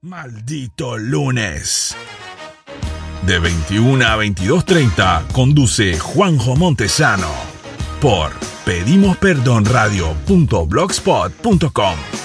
Maldito lunes. De 21 a 22.30 conduce Juanjo Montesano por pedimosperdonradio.blogspot.com.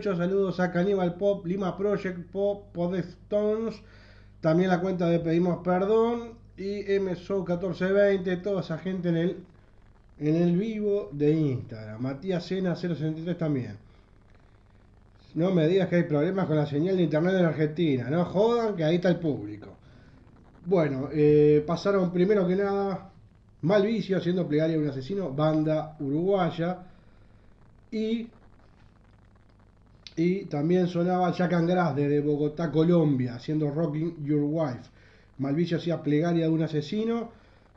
78. Saludos a Cannibal Pop, Lima Project Pop, Podstones. También la cuenta de Pedimos Perdón y MSO 1420. Toda esa gente en el, en el vivo de Instagram. Matías Sena 063 también. No me digas que hay problemas con la señal de internet en Argentina. No jodan que ahí está el público. Bueno, eh, pasaron primero que nada Malvicio haciendo plegaria de un asesino, banda uruguaya. Y, y también sonaba Jack Angras desde Bogotá, Colombia, haciendo Rocking Your Wife. Malvicio hacía plegaria de un asesino.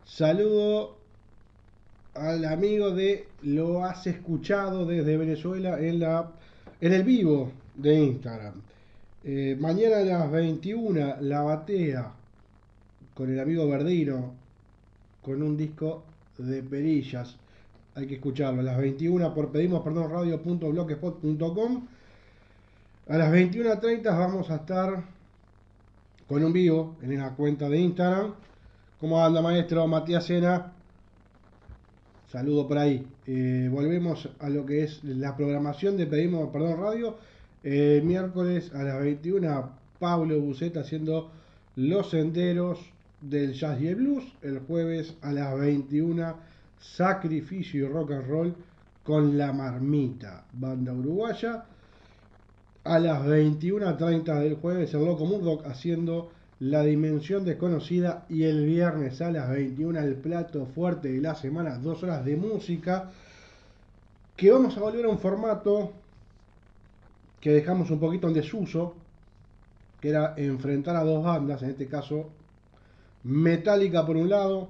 Saludo al amigo de Lo has escuchado desde Venezuela en, la, en el vivo de Instagram. Eh, mañana a las 21, La Batea, con el amigo Verdino, con un disco de perillas. Hay que escucharlo. A las 21 por pedimos perdón radio.blogspot.com. A las 21.30 vamos a estar con un vivo en la cuenta de Instagram. ¿Cómo anda maestro Matías Sena? Saludo por ahí. Eh, volvemos a lo que es la programación de Pedimos Perdón Radio. Eh, miércoles a las 21 Pablo Buceta haciendo Los Senderos del Jazz y el Blues. El jueves a las 21 Sacrificio y Rock and Roll con La Marmita, banda uruguaya. A las 21.30 del jueves el Loco Murdoch haciendo La Dimensión Desconocida y el viernes a las 21 el plato fuerte de la semana, dos horas de música, que vamos a volver a un formato que dejamos un poquito en desuso, que era enfrentar a dos bandas, en este caso Metallica por un lado,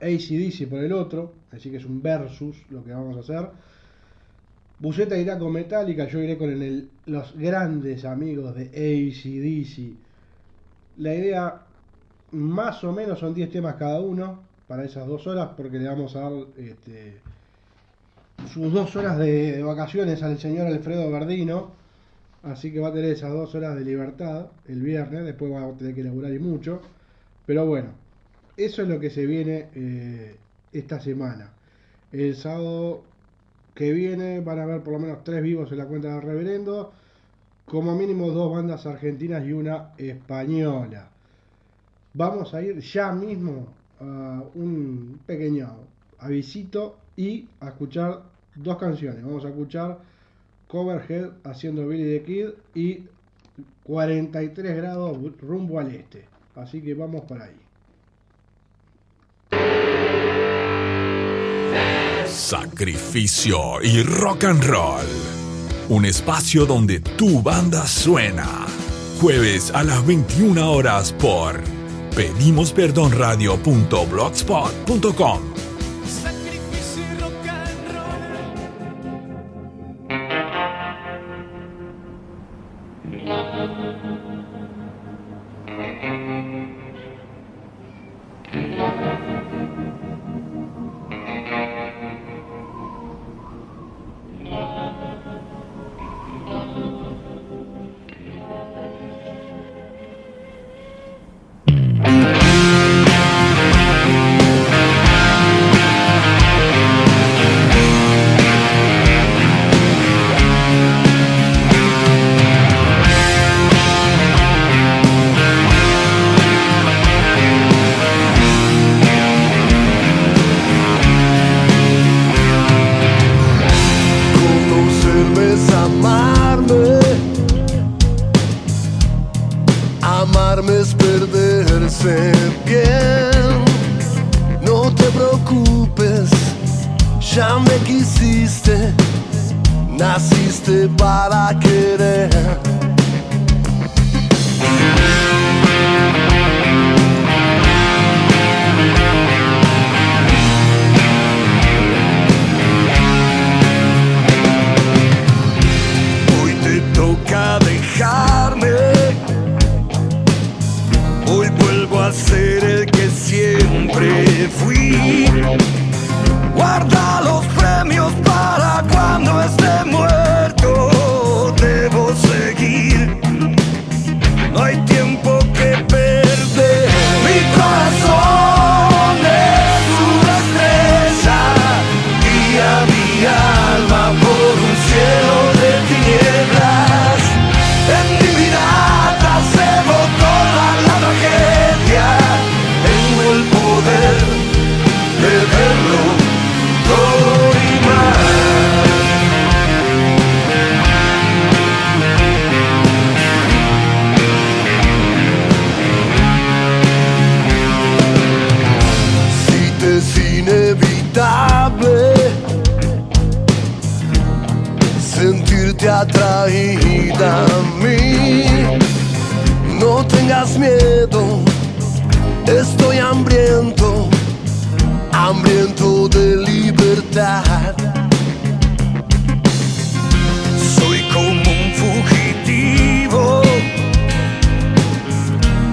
ACDC por el otro, así que es un versus lo que vamos a hacer. Buceta irá con Metallica, yo iré con los grandes amigos de ACDC. La idea más o menos son 10 temas cada uno para esas dos horas porque le vamos a dar este, sus dos horas de, de vacaciones al señor Alfredo Verdino. Así que va a tener esas dos horas de libertad el viernes, después va a tener que laburar y mucho. Pero bueno, eso es lo que se viene eh, esta semana. El sábado que viene van a haber por lo menos tres vivos en la cuenta del reverendo. Como mínimo dos bandas argentinas y una española. Vamos a ir ya mismo a un pequeño avisito y a escuchar dos canciones. Vamos a escuchar Coverhead haciendo Billy the Kid y 43 grados rumbo al este. Así que vamos para ahí. Sacrificio y rock and roll. Un espacio donde tu banda suena. Jueves a las 21 horas por pedimosperdonradio.blogspot.com.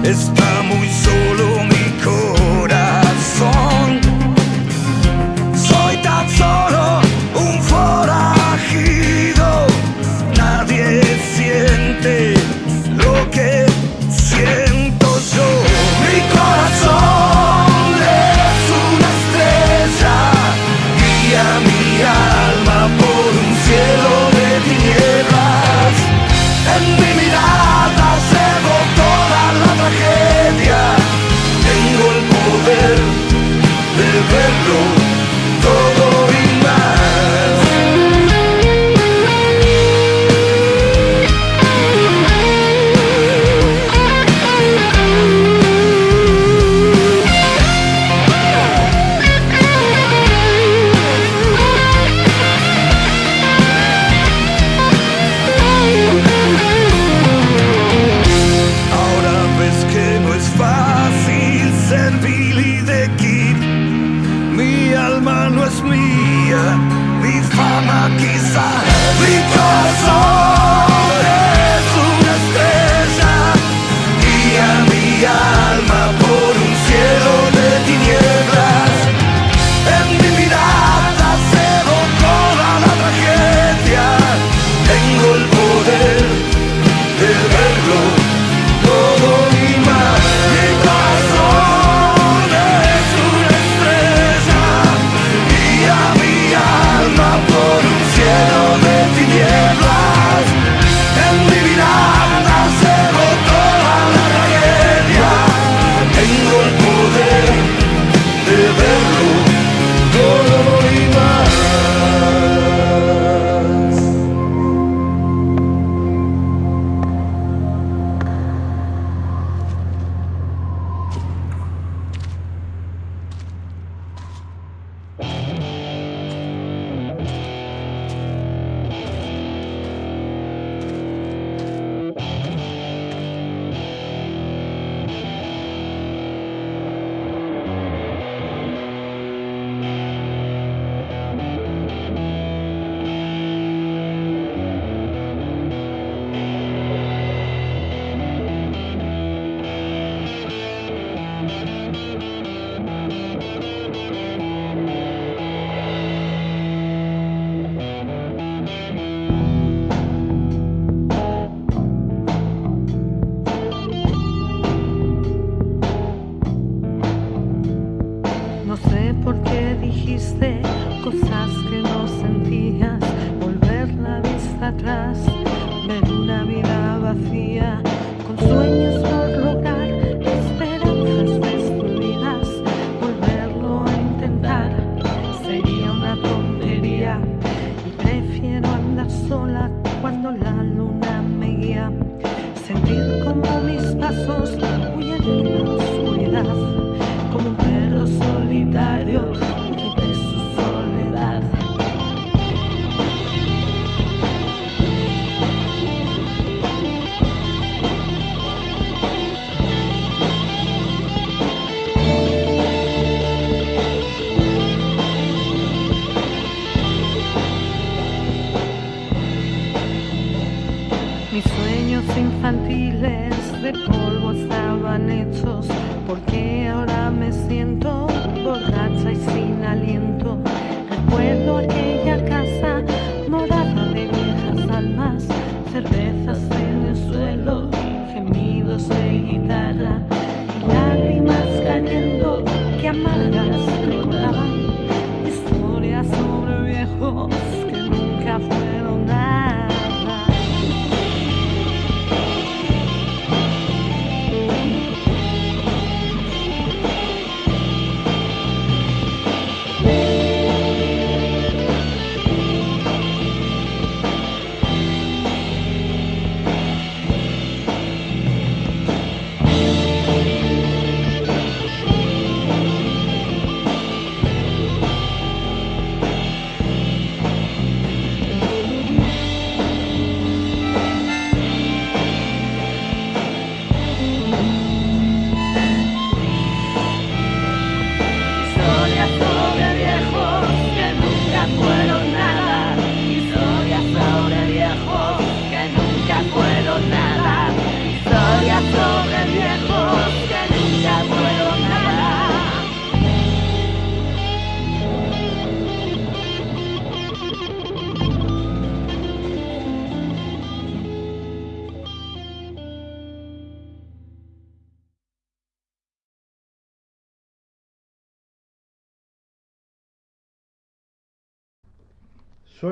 está muy solo. dijiste cosas que no sentías, volver la vista atrás, ver una vida vacía, con sueños.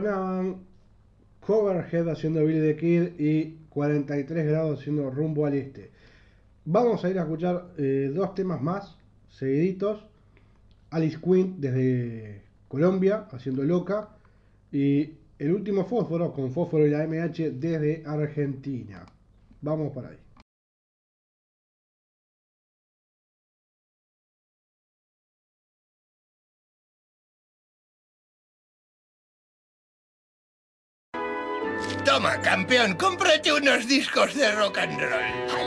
Sonaban Coverhead haciendo Billy the Kid y 43 grados haciendo rumbo al este. Vamos a ir a escuchar eh, dos temas más seguiditos. Alice Quinn desde Colombia haciendo loca y el último fósforo con fósforo y la MH desde Argentina. Vamos para ahí. Toma, campeón, cómprate unos discos de rock and roll.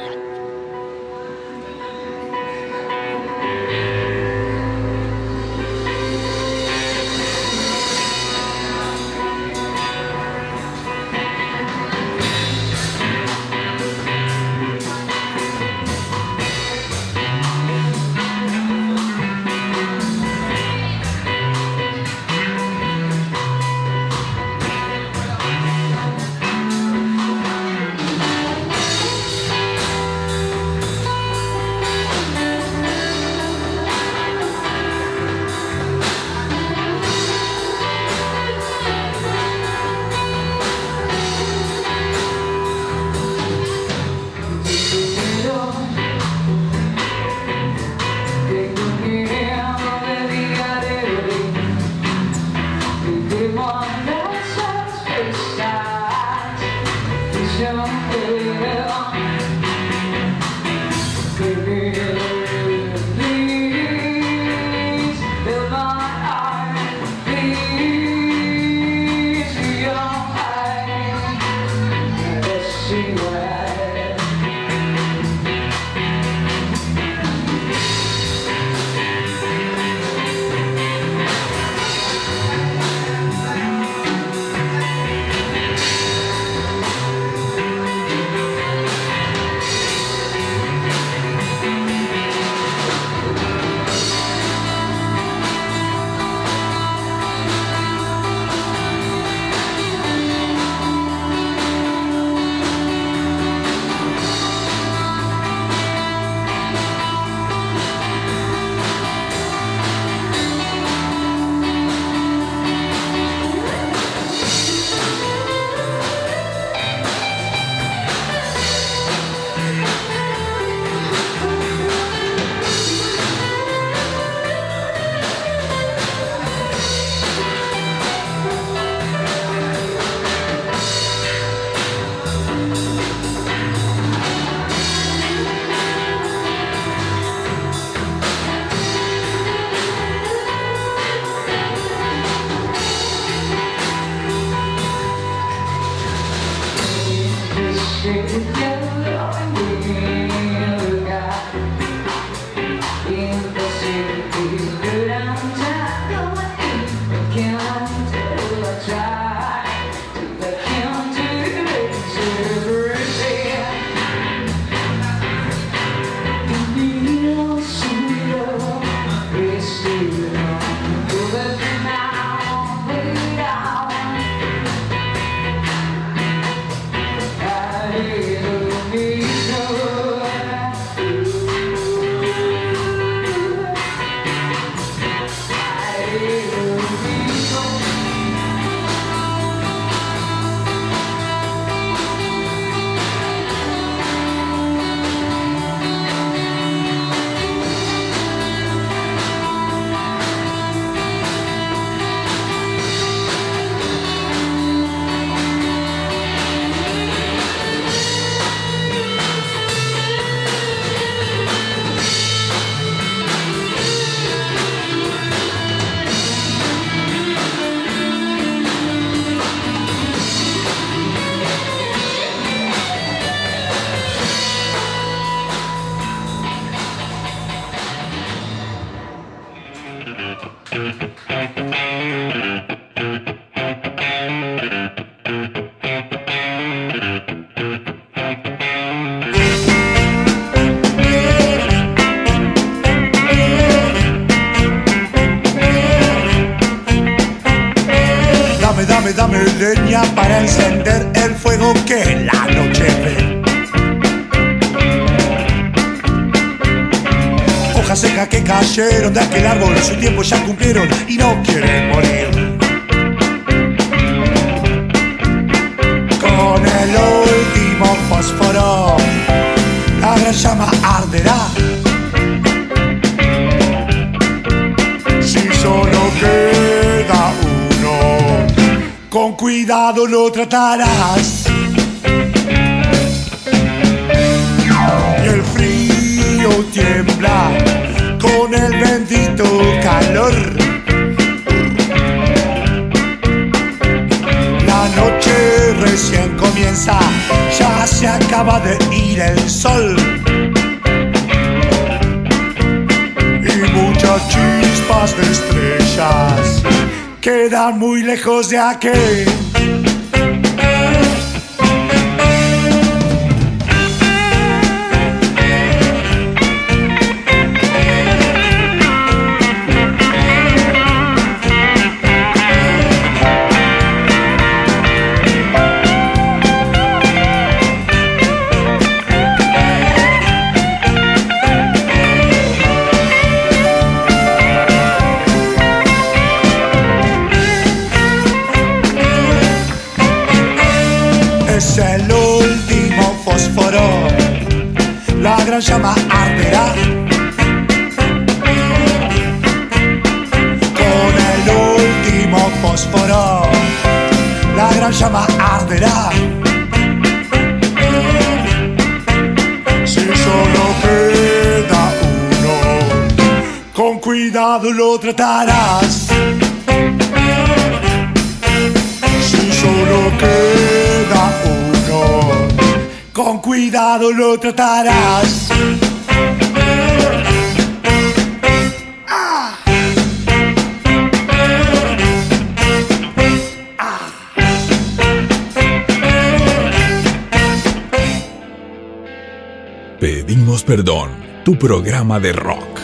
Programa de rock.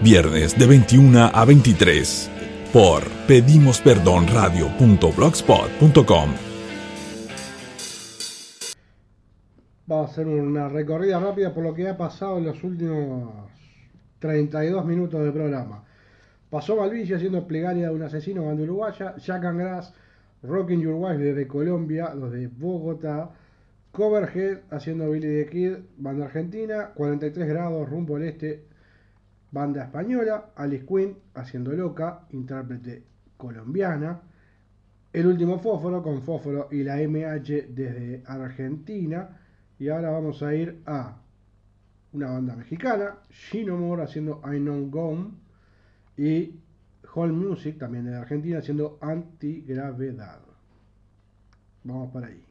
Viernes de 21 a 23 por pedimosperdonradio.blogspot.com. Vamos a hacer una recorrida rápida por lo que ha pasado en los últimos 32 minutos del programa. Pasó Malvilla haciendo plegaria de un asesino banda uruguaya, Jack Angras, Rocking Your desde Colombia, los de Bogotá, Coverhead haciendo Billy the Kid, banda argentina, 43 grados rumbo al este, banda española, Alice Quinn haciendo Loca, intérprete colombiana, El último fósforo con Fósforo y la MH desde Argentina, y ahora vamos a ir a una banda mexicana, Shino More haciendo I Know Gone y Hall Music también de Argentina haciendo Antigravedad. Vamos para ahí.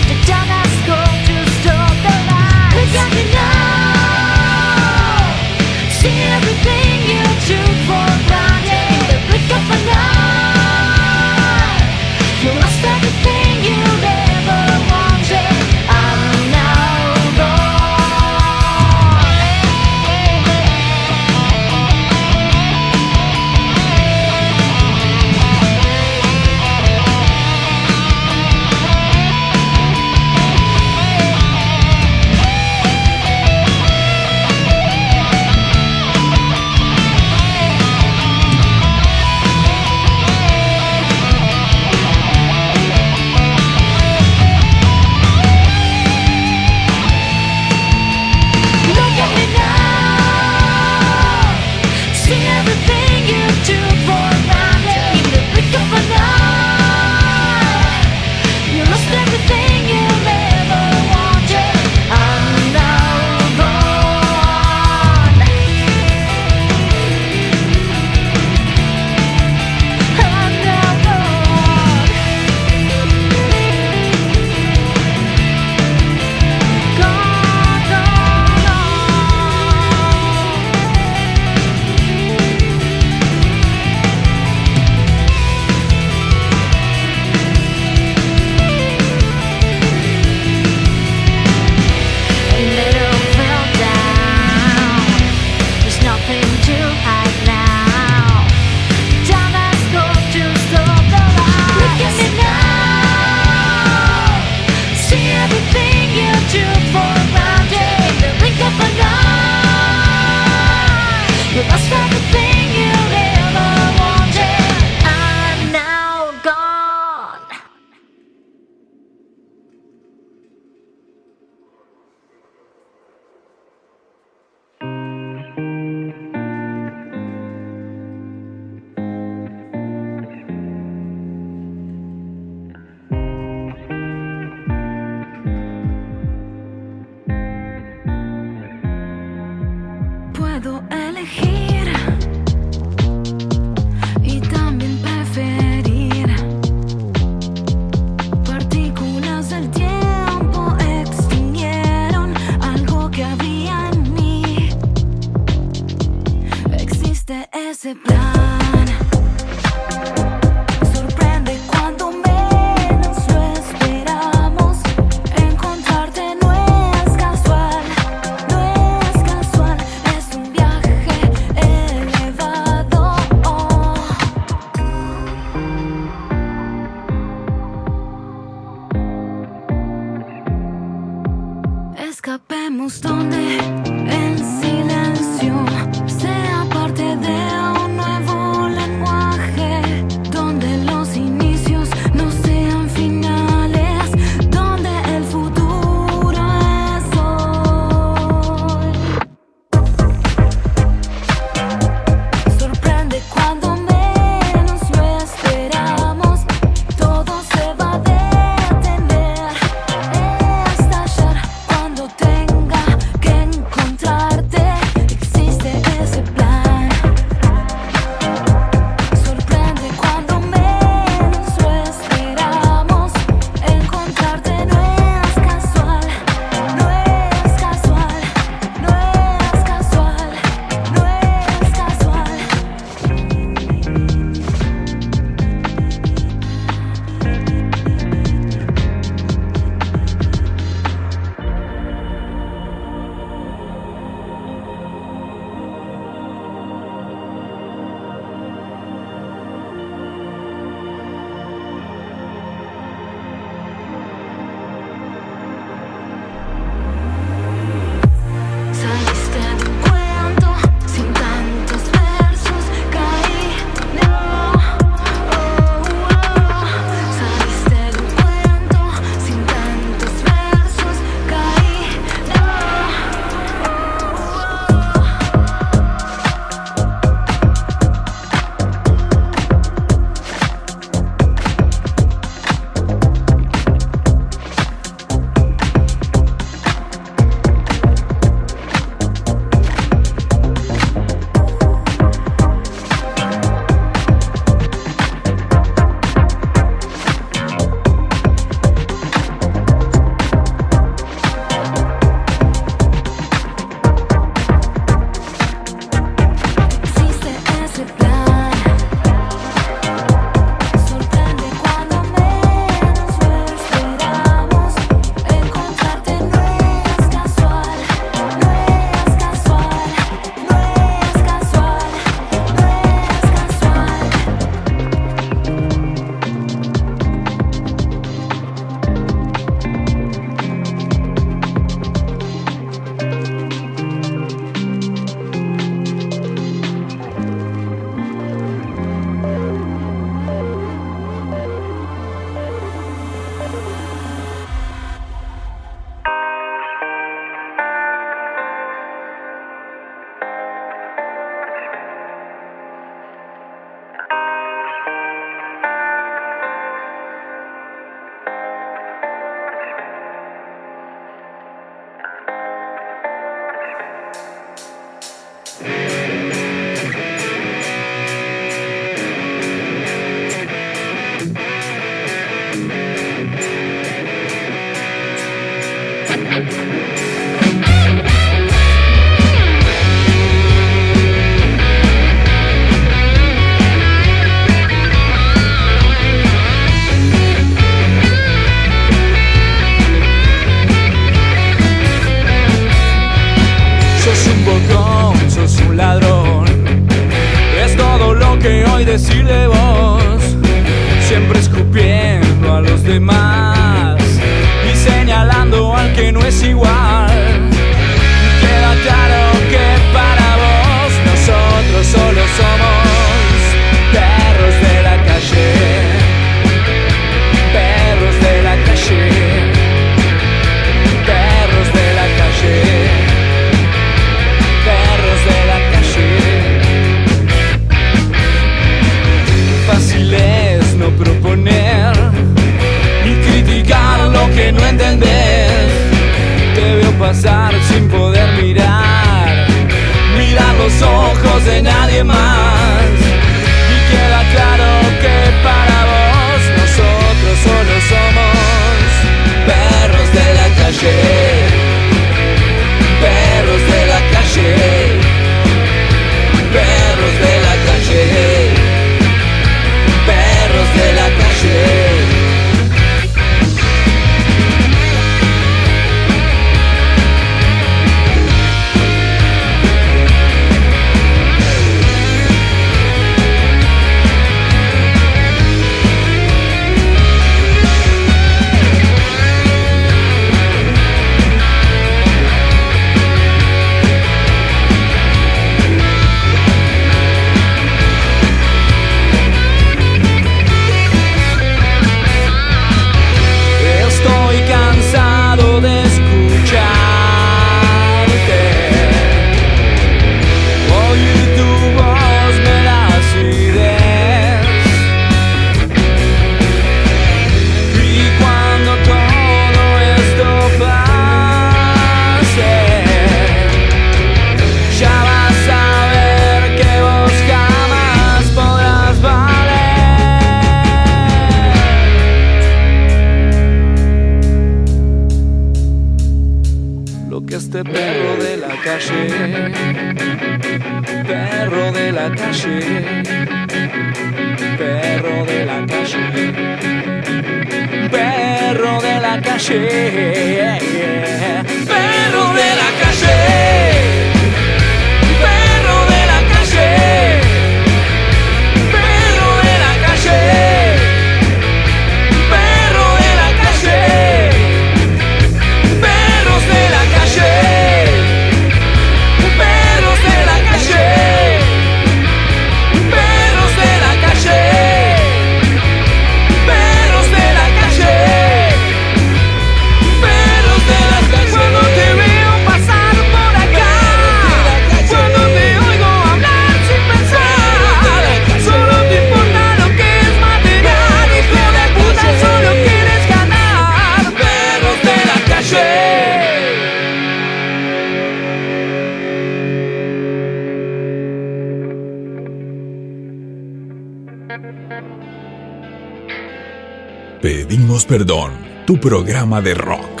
Perdón, tu programa de rock.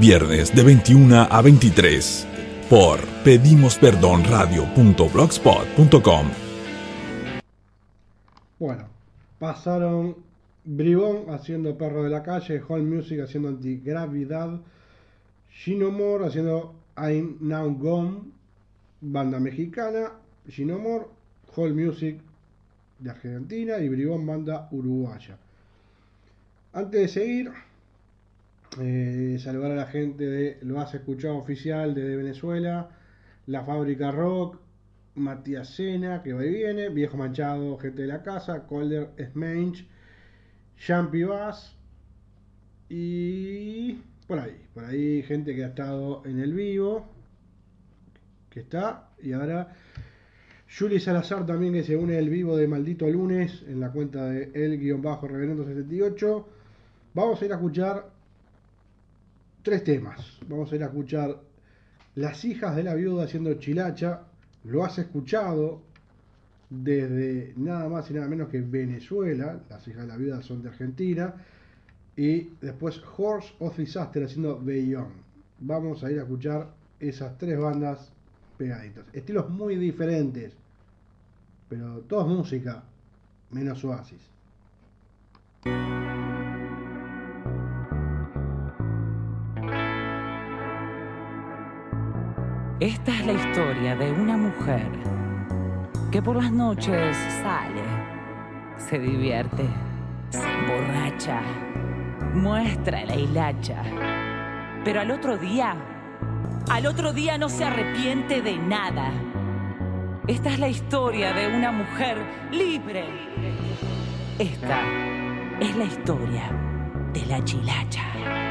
Viernes de 21 a 23 por pedimosperdonradio.blogspot.com. Bueno, pasaron Bribón haciendo Perro de la Calle, Hall Music haciendo Antigravidad, Gino Moore haciendo I'm Now Gone, banda mexicana, Gino Moore, Hall Music de Argentina y Bribón, banda uruguaya. Antes de seguir, eh, saludar a la gente de Lo Has Escuchado Oficial de Venezuela, La Fábrica Rock, Matías Sena, que va y viene, Viejo Manchado, gente de la casa, Colder Smange, Champi Bass y por ahí, por ahí gente que ha estado en el vivo, que está, y ahora Juli Salazar también que se une al vivo de Maldito Lunes en la cuenta de el-reverendo78. Vamos a ir a escuchar tres temas. Vamos a ir a escuchar Las hijas de la viuda haciendo chilacha. Lo has escuchado desde nada más y nada menos que Venezuela. Las hijas de la viuda son de Argentina. Y después Horse of Disaster haciendo Beyond. Vamos a ir a escuchar esas tres bandas pegaditas. Estilos muy diferentes. Pero todos música. Menos Oasis. Esta es la historia de una mujer que por las noches sale, se divierte, se emborracha, muestra la hilacha. Pero al otro día, al otro día no se arrepiente de nada. Esta es la historia de una mujer libre. Esta es la historia de la chilacha.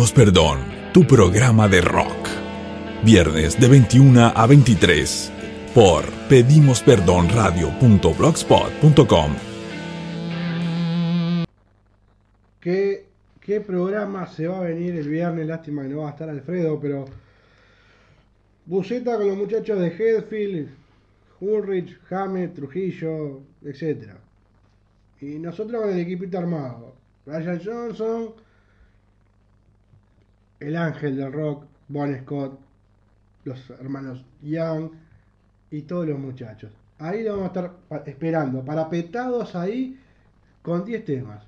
Pedimos Perdón, tu programa de rock. Viernes de 21 a 23 por pedimosperdonradio.blogspot.com. ¿Qué, ¿Qué programa se va a venir el viernes? Lástima que no va a estar Alfredo, pero. Buceta con los muchachos de Headfield, Ulrich, James, Trujillo, etc. Y nosotros con el equipito armado. Brian Johnson, el ángel del rock, Bon Scott, los hermanos Young y todos los muchachos. Ahí lo vamos a estar esperando, parapetados ahí con 10 temas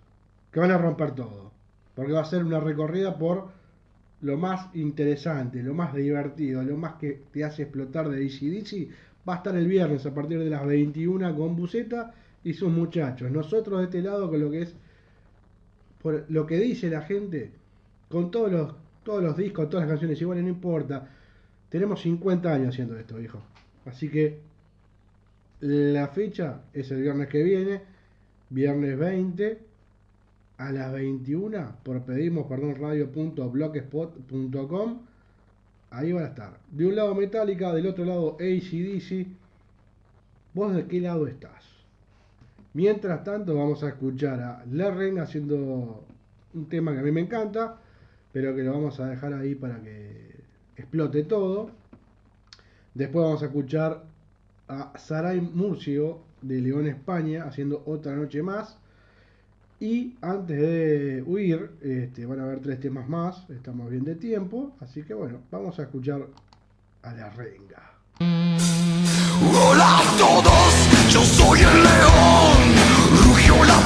que van a romper todo. Porque va a ser una recorrida por lo más interesante, lo más divertido, lo más que te hace explotar de DC Va a estar el viernes a partir de las 21 con Buceta y sus muchachos. Nosotros de este lado con lo que es por lo que dice la gente, con todos los, todos los discos, todas las canciones iguales, no importa. Tenemos 50 años haciendo esto, hijo. Así que la fecha es el viernes que viene, viernes 20 a las 21 por pedimos perdón radio.blogspot.com ahí van a estar. De un lado Metallica del otro lado ACDC vos de qué lado estás mientras tanto vamos a escuchar a Lerren haciendo un tema que a mí me encanta pero que lo vamos a dejar ahí para que explote todo. Después vamos a escuchar a Saray Murcio de León, España, haciendo otra noche más. Y antes de huir, este, van a haber tres temas más, estamos bien de tiempo, así que bueno, vamos a escuchar a la renga. Hola a todos, yo soy el león, rugió la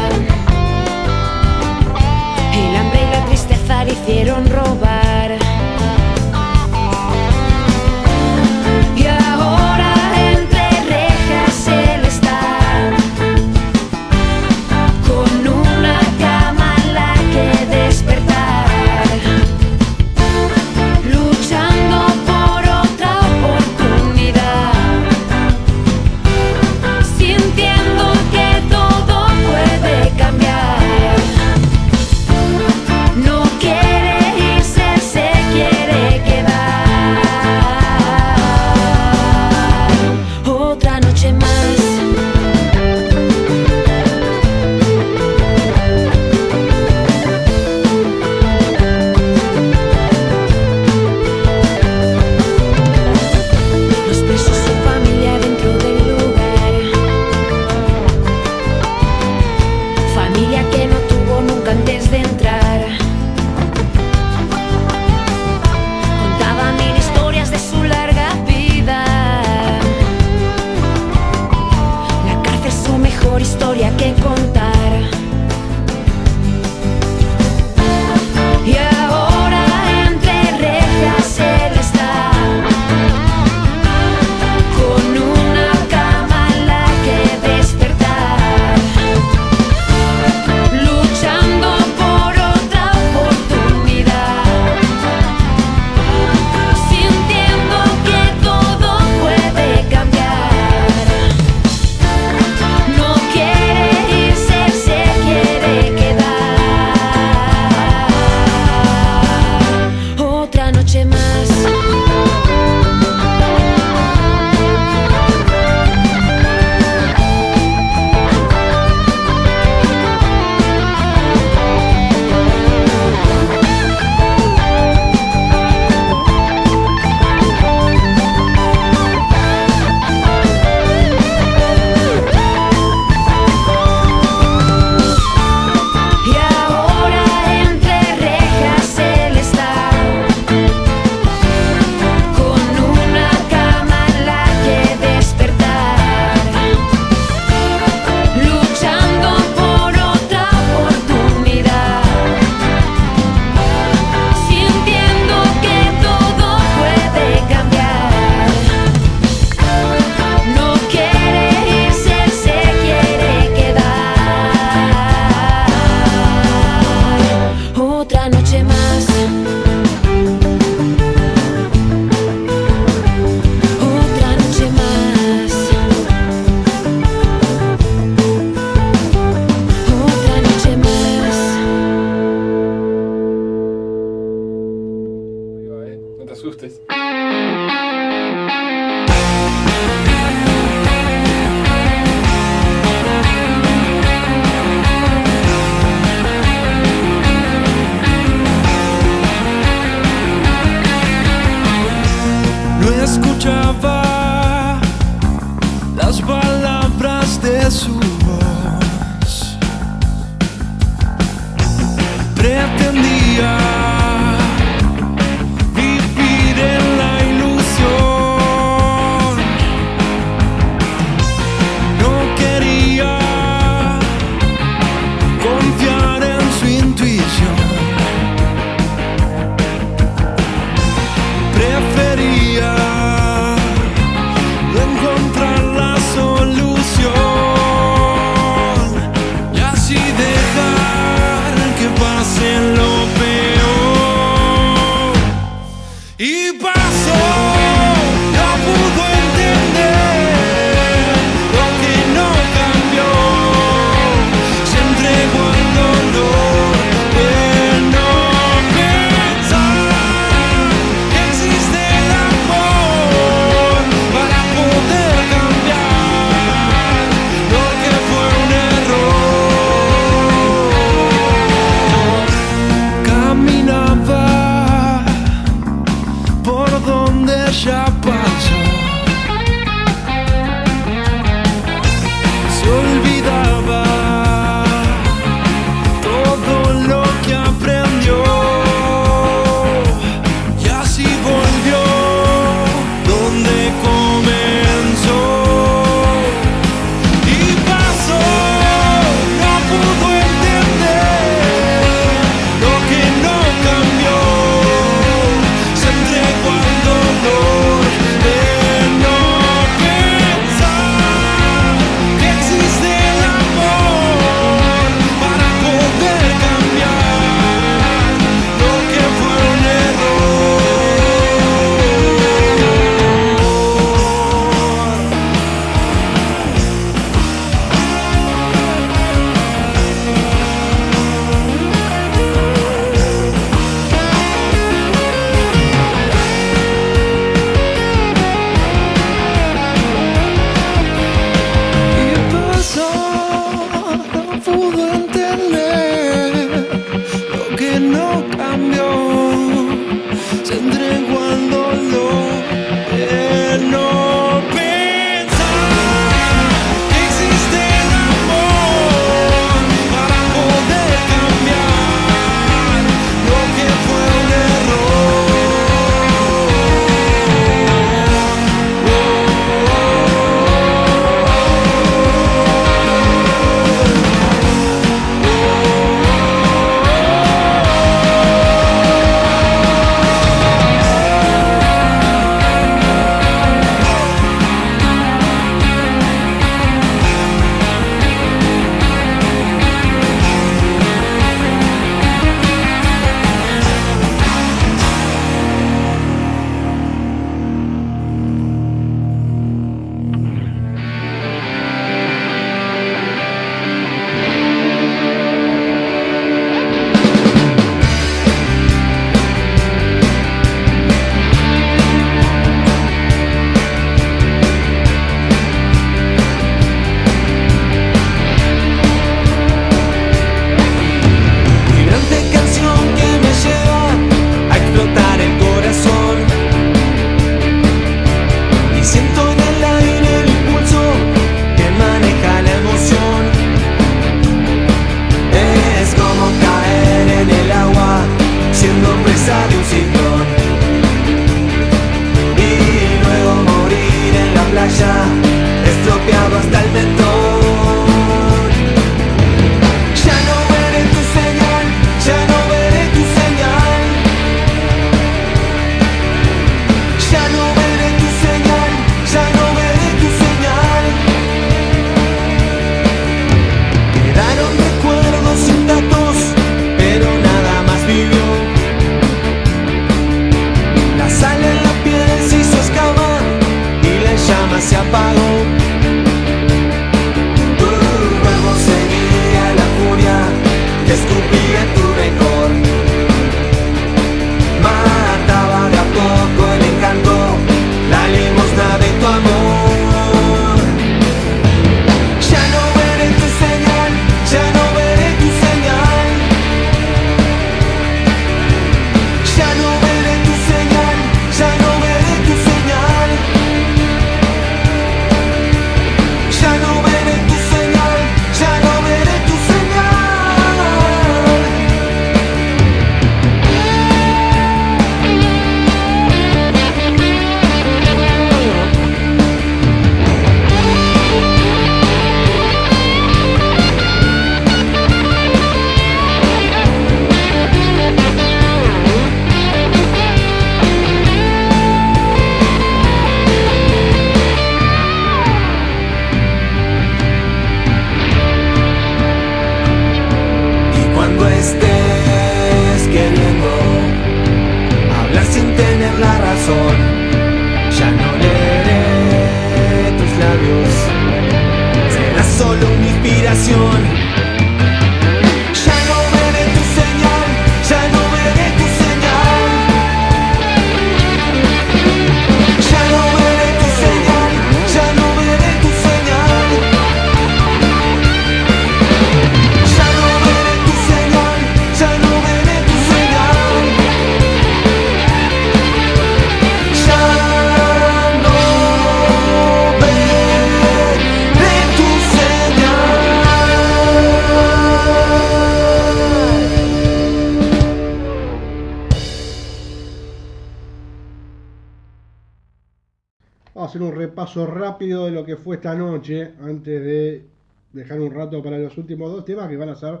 los últimos dos temas que van a ser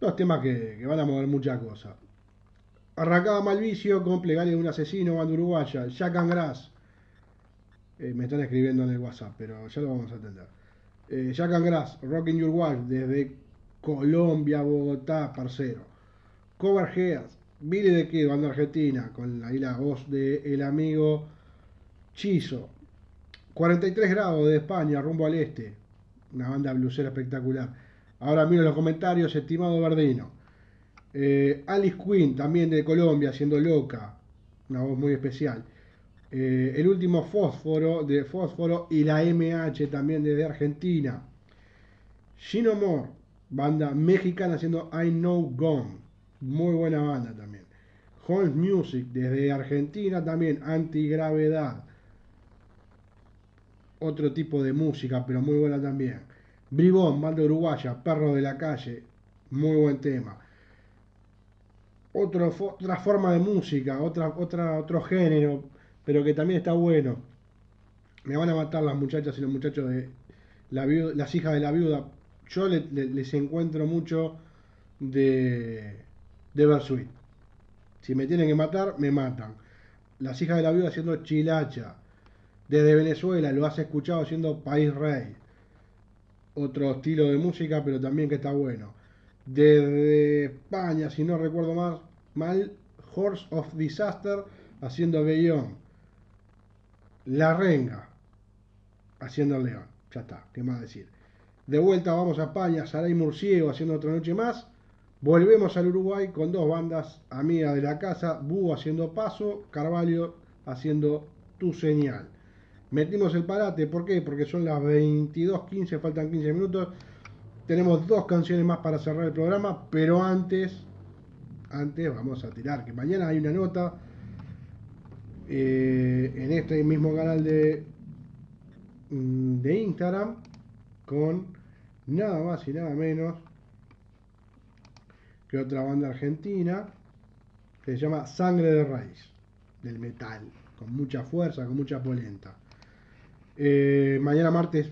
dos temas que, van a mover muchas cosas. Arrancaba Malvicio con Plegaria de un asesino, banda uruguaya, Jack and Grass. Eh, me están escribiendo en el WhatsApp, pero ya lo vamos a atender. Eh, Jack and Rocking Your Wife, desde Colombia, Bogotá, parcero. Cover Heads, Billy the Kid, banda argentina, con ahí la voz de el amigo Chizo. 43 grados de España, rumbo al este. Una banda blusera espectacular. Ahora miro los comentarios, estimado Verdino. Eh, Alice Quinn, también de Colombia, siendo loca. Una voz muy especial. Eh, el último Fósforo de Fósforo y la MH también desde Argentina. Gino Moore, banda mexicana haciendo I Know Gone. Muy buena banda también. Holmes Music desde Argentina también, Antigravedad. Otro tipo de música, pero muy buena también. Bribón, banda uruguaya, Perro de la Calle. Muy buen tema. Otra forma de música, otra, otra, otro género, pero que también está bueno. Me van a matar las muchachas y los muchachos de las hijas de la viuda. Yo le- le- les encuentro mucho de, de Bersuit. Si me tienen que matar, me matan. Las hijas de la viuda haciendo chilacha. Desde Venezuela lo has escuchado haciendo País Rey. Otro estilo de música, pero también que está bueno. Desde España, si no recuerdo más, mal, Horse of Disaster haciendo Bellón. La Renga haciendo León. Ya está, ¿qué más decir? De vuelta vamos a España, Saray Murciego haciendo otra noche más. Volvemos al Uruguay con dos bandas amigas de la casa, Búho haciendo Paso, Carvalho haciendo Tu Señal. Metimos el parate, ¿por qué? Porque son las 22.15, faltan 15 minutos. Tenemos dos canciones más para cerrar el programa, pero antes, antes vamos a tirar, que mañana hay una nota eh, en este mismo canal de, mm, de Instagram con nada más y nada menos que otra banda argentina que se llama Sangre de Raíz, del metal, con mucha fuerza, con mucha polenta. Eh, mañana martes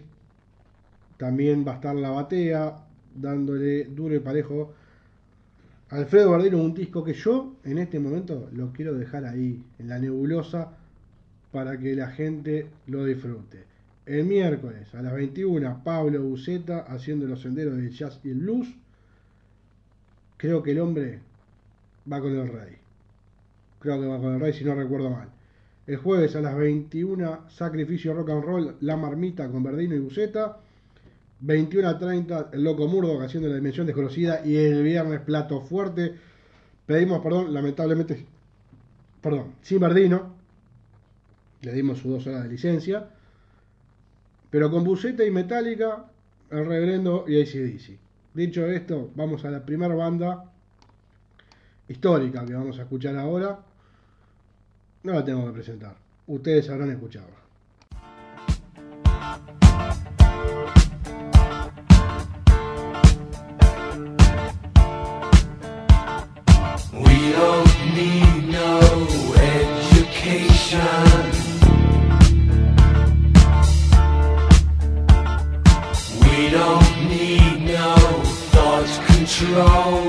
también va a estar la batea, dándole duro y parejo. Alfredo Bardino, un disco que yo en este momento lo quiero dejar ahí, en la nebulosa, para que la gente lo disfrute. El miércoles a las 21, Pablo Buceta haciendo los senderos del jazz y el blues. Creo que el hombre va con el rey. Creo que va con el rey, si no recuerdo mal. El jueves a las 21, Sacrificio Rock and Roll, La Marmita con Verdino y Buceta. 21 a 30, el Loco Murdo haciendo la dimensión desconocida. Y el viernes, Plato Fuerte. Pedimos perdón, lamentablemente, perdón, sin Verdino. Le dimos sus dos horas de licencia. Pero con Buceta y Metallica, el Reverendo y ACDC. Dicho esto, vamos a la primera banda histórica que vamos a escuchar ahora. No la tengo que presentar. Ustedes habrán escuchado. We don't need no education. We don't need no thought control.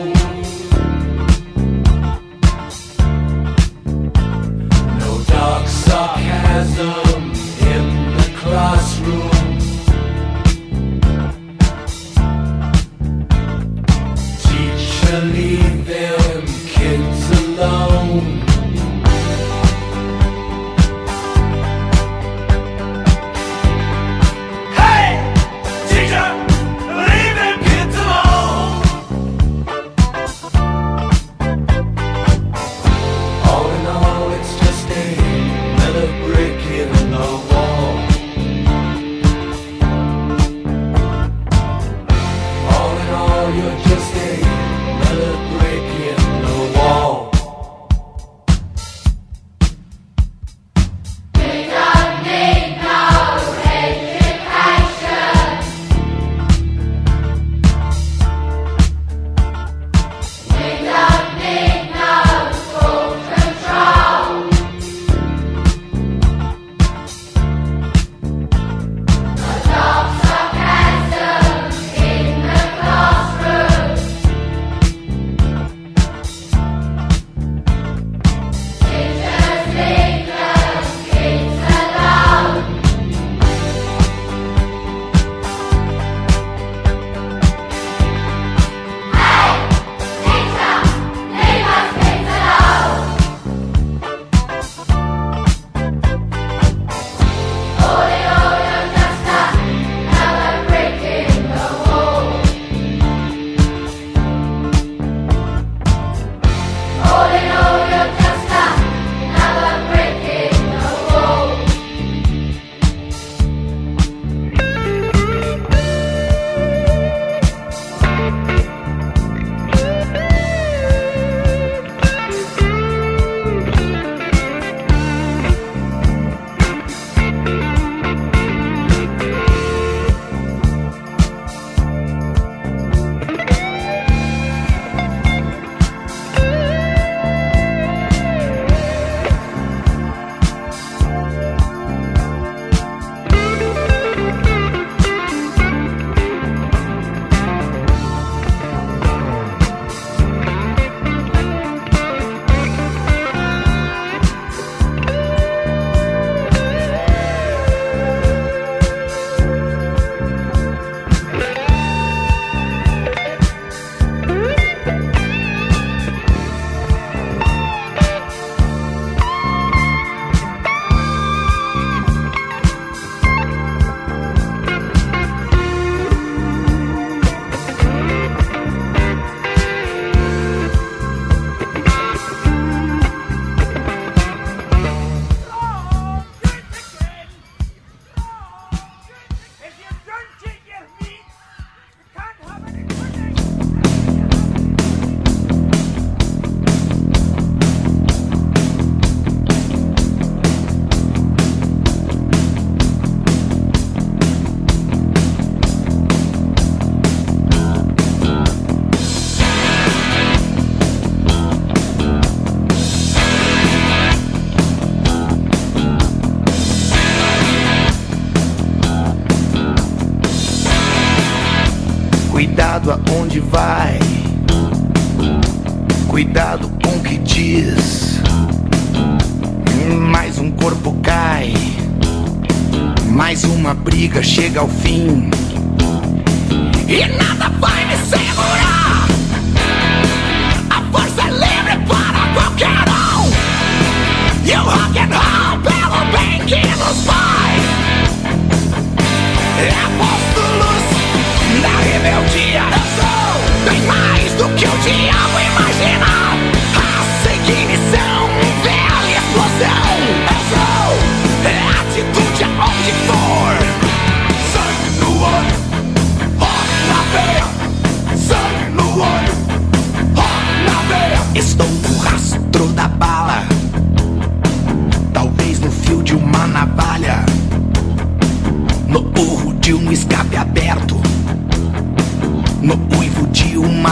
Chega ao fim.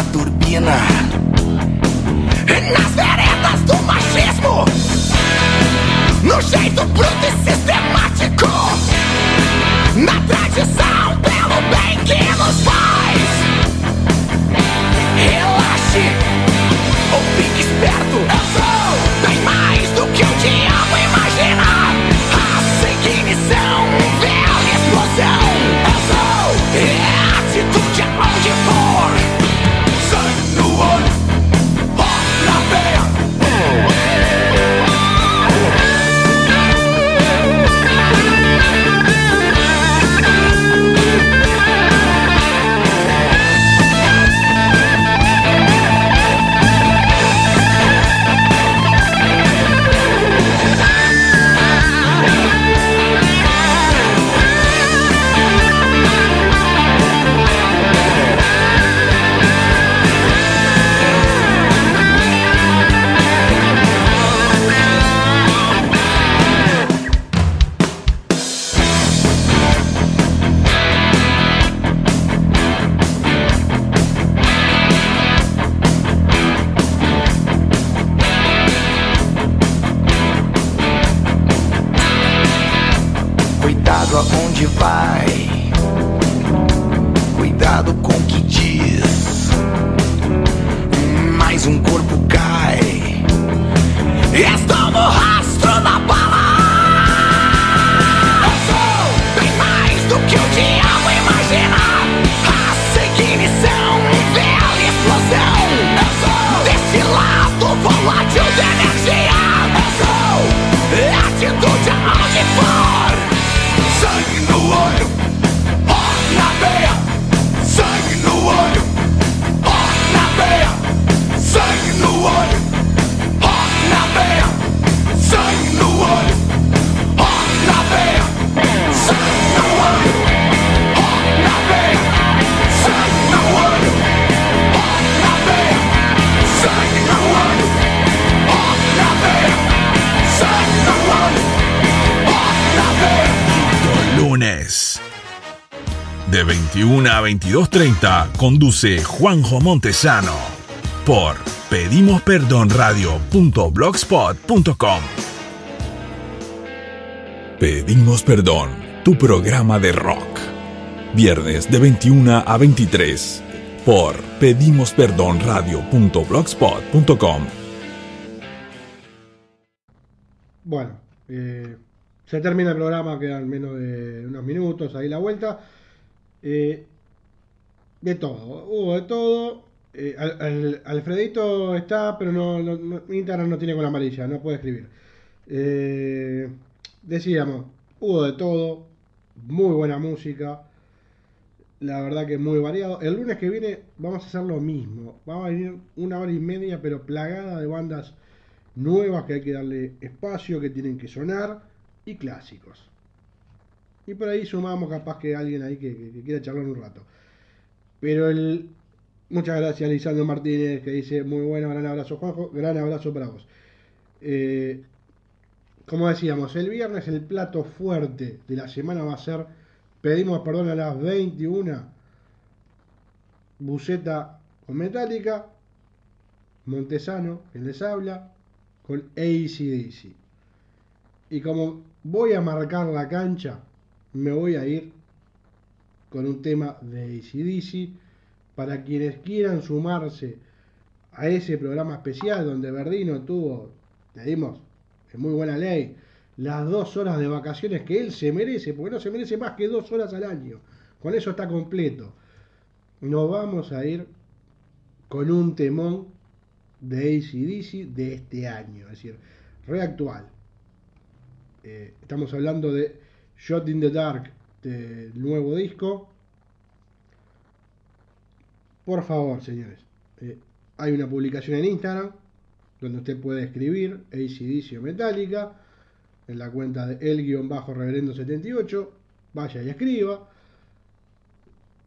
Turbina. Nas veredas do machismo. No jeito bruto e sistemático. Na tradição pelo bem que nos faz. Relaxe ou fique esperto. A 22.30 conduce Juanjo Montesano por pedimosperdonradio.blogspot.com. Pedimos Perdón, tu programa de rock. Viernes de 21 a 23 por pedimosperdonradio.blogspot.com. Bueno, eh, se termina el programa, quedan menos de unos minutos ahí la vuelta. Eh, de todo, hubo de todo. Eh, Al- Al- Alfredito está, pero no, no- Instagram no tiene con amarilla, no puede escribir. Eh, decíamos, hubo de todo, muy buena música. La verdad que muy variado. El lunes que viene vamos a hacer lo mismo. Vamos a venir una hora y media, pero plagada de bandas nuevas que hay que darle espacio, que tienen que sonar, y clásicos. Y por ahí sumamos capaz que alguien ahí que quiera charlar un rato. Pero el... Muchas gracias Lisandro Martínez que dice muy bueno, gran abrazo Juanjo, gran abrazo para vos. Eh, como decíamos, el viernes el plato fuerte de la semana va a ser, pedimos perdón a las 21, Buceta con Metallica, Montesano, que les habla, con ACDC. Y como voy a marcar la cancha, me voy a ir con un tema de ACDC, para quienes quieran sumarse a ese programa especial donde Verdino tuvo, le dimos en muy buena ley, las dos horas de vacaciones que él se merece, porque no se merece más que dos horas al año. Con eso está completo. Nos vamos a ir con un temón de ACDC de este año, es decir, reactual. Eh, estamos hablando de Shot in the Dark, del nuevo disco. Por favor, señores, eh, hay una publicación en Instagram donde usted puede escribir ACDC o Metallica en la cuenta de el-reverendo78. Vaya y escriba.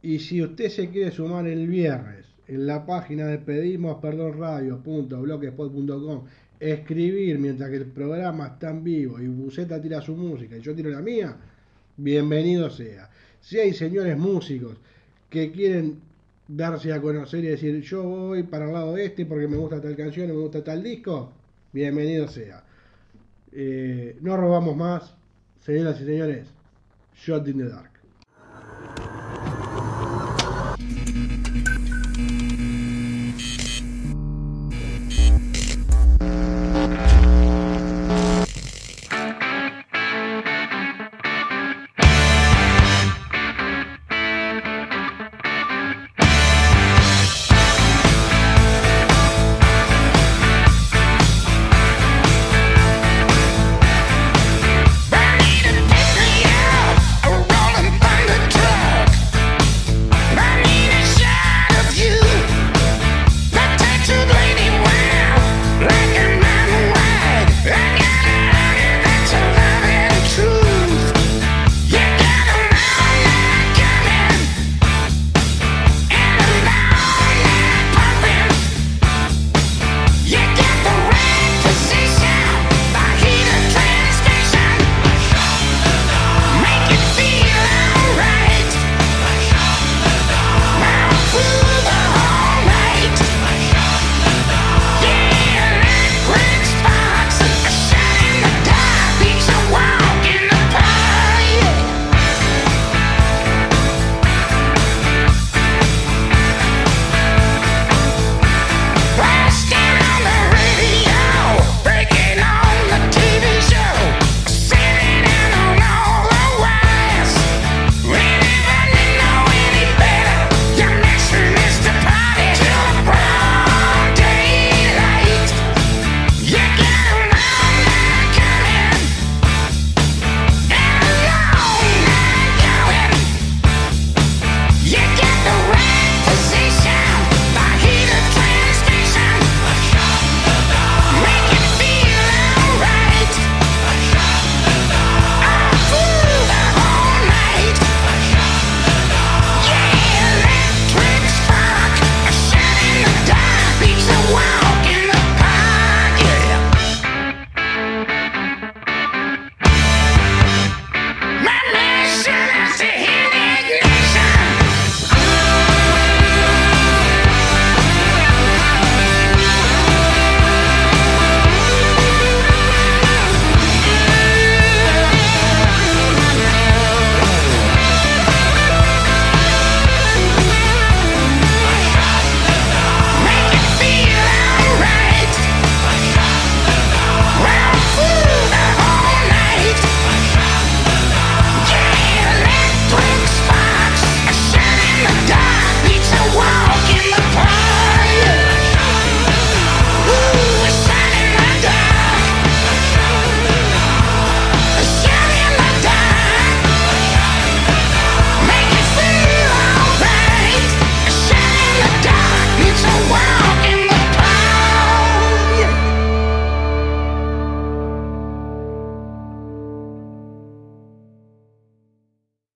Y si usted se quiere sumar el viernes en la página de pedimos perdón radio.blogspot.com escribir mientras que el programa está en vivo y Buceta tira su música y yo tiro la mía, bienvenido sea. Si hay señores músicos que quieren darse a conocer y decir yo voy para el lado este porque me gusta tal canción, me gusta tal disco, bienvenido sea. Eh, no robamos más, señoras y señores, Shot in the Dark.